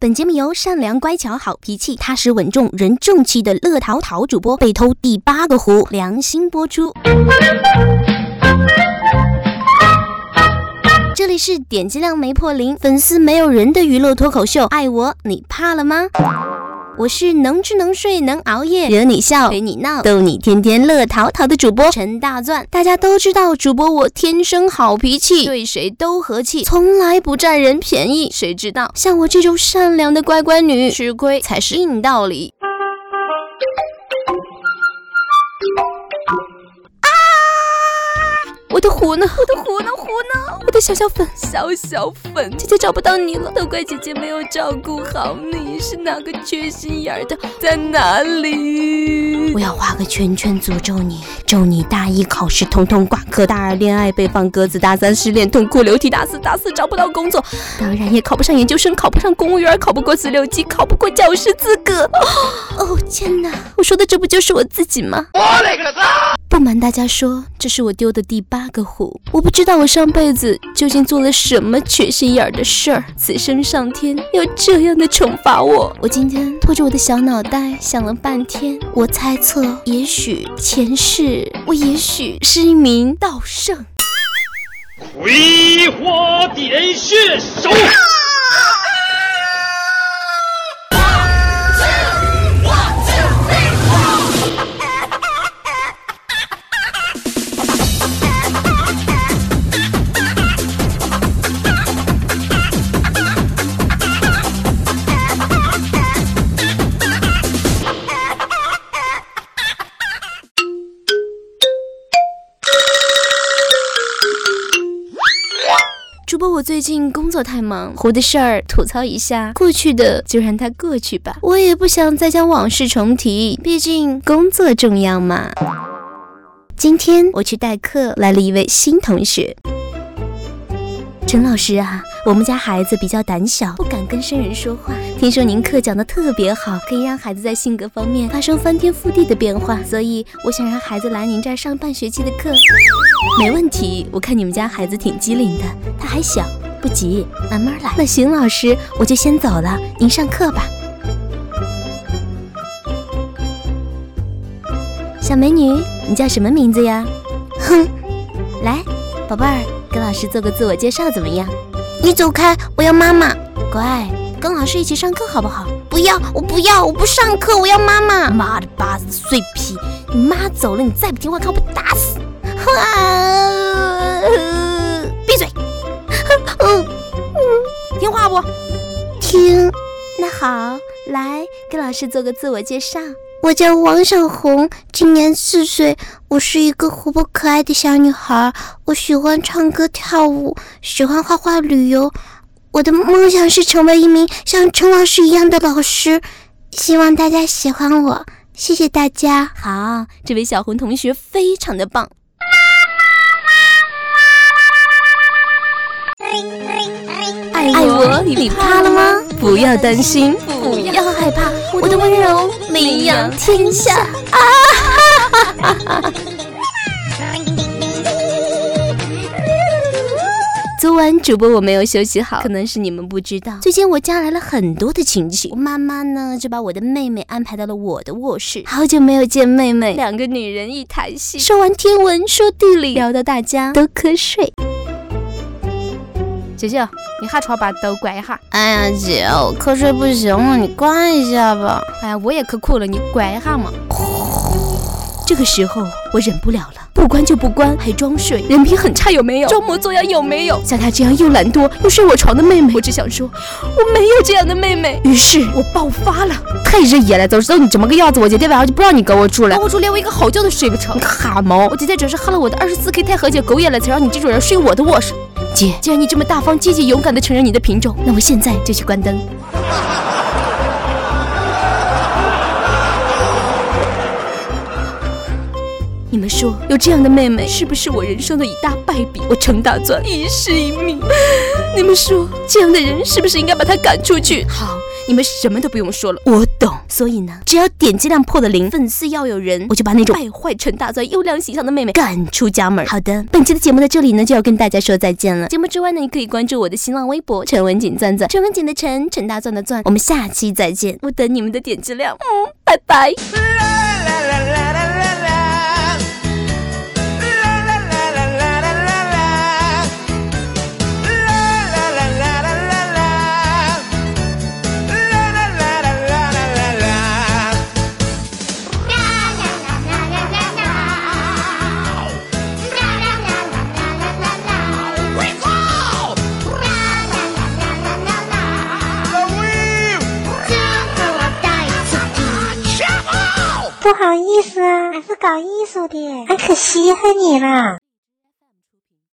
本节目由善良乖巧好脾气踏实稳重人正气的乐淘淘主播被偷第八个壶良心播出。这里是点击量没破零粉丝没有人的娱乐脱口秀爱我你怕了吗？我是能吃能睡能熬夜，惹你笑陪你闹逗你天天乐淘淘的主播陈大钻。大家都知道，主播我天生好脾气，对谁都和气，从来不占人便宜。谁知道像我这种善良的乖乖女，吃亏才是硬道理。啊我的壶呢？我的壶呢？我的小小粉，小小粉，姐姐找不到你了，都怪姐姐没有照顾好你。是哪个缺心眼儿的？在哪里？我要画个圈圈诅咒你，咒你大一考试通通挂科，大二恋爱被放鸽子，大三失恋痛哭流涕，大四大四找不到工作，当然也考不上研究生，考不上公务员，考不过四六级，考不过教师资格。哦天哪！我说的这不就是我自己吗？我勒个擦！不瞒大家说，这是我丢的第八个壶。我不知道我上辈子究竟做了什么缺心眼儿的事儿，此生上天要这样的惩罚我。我今天拖着我的小脑袋想了半天，我猜测，也许前世我也许是一名道圣。葵花点穴手。主播，我最近工作太忙，胡的事儿吐槽一下，过去的就让它过去吧。我也不想再将往事重提，毕竟工作重要嘛。今天我去代课，来了一位新同学。陈老师啊，我们家孩子比较胆小，不敢跟生人说话。听说您课讲的特别好，可以让孩子在性格方面发生翻天覆地的变化，所以我想让孩子来您这儿上半学期的课。没问题，我看你们家孩子挺机灵的，他还小，不急，慢慢来。那行，老师，我就先走了，您上课吧。小美女，你叫什么名字呀？哼，来，宝贝儿。跟老师做个自我介绍怎么样？你走开，我要妈妈。乖，跟老师一起上课好不好？不要，我不要，我不上课，我要妈妈。妈的巴子碎皮！你妈走了，你再不听话，看我不打死！闭嘴！听话不？听。那好，来跟老师做个自我介绍。我叫王小红，今年四岁，我是一个活泼可爱的小女孩。我喜欢唱歌跳舞，喜欢画画旅游。我的梦想是成为一名像陈老师一样的老师。希望大家喜欢我，谢谢大家。好，这位小红同学非常的棒。你怕了吗？不要担心，不要害怕，我的温柔名扬天下啊！昨晚主播我没有休息好，可能是你们不知道，最近我家来了很多的亲戚，我妈妈呢就把我的妹妹安排到了我的卧室。好久没有见妹妹，两个女人一台戏，说完天文，说地理，聊到大家都瞌睡。姐姐，你还床把灯关一下。哎呀，姐，我瞌睡不行了，你关一下吧。哎呀，我也可困了，你关一下嘛。这个时候我忍不了了，不关就不关，还装睡，人品很差有没有？装模作样有没有？像她这样又懒惰又睡我床的妹妹，我只想说，我没有这样的妹妹。于是我爆发了，太热野了，早知道你这么个样子，我今天晚上就不让你跟我住了。跟我住连我一个好觉都睡不成。你个哈毛！我今天只是喝了我的二十四 K 钛合金狗眼了，才让你这种人睡我的卧室。姐，既然你这么大方、积极、勇敢地承认你的品种，那我现在就去关灯。你们说，有这样的妹妹，是不是我人生的一大败笔？我程大钻一世一命。你们说，这样的人是不是应该把她赶出去？好，你们什么都不用说了，我懂。所以呢，只要点击量破了零，粉丝要有人，我就把那种败坏陈大钻优良形象的妹妹赶出家门。好的，本期的节目在这里呢就要跟大家说再见了。节目之外呢，你可以关注我的新浪微博陈文锦钻钻，陈文锦的陈，陈大钻的钻。我们下期再见，我等你们的点击量。嗯，拜拜。不好意思啊，俺是搞艺术的，俺可稀罕你了。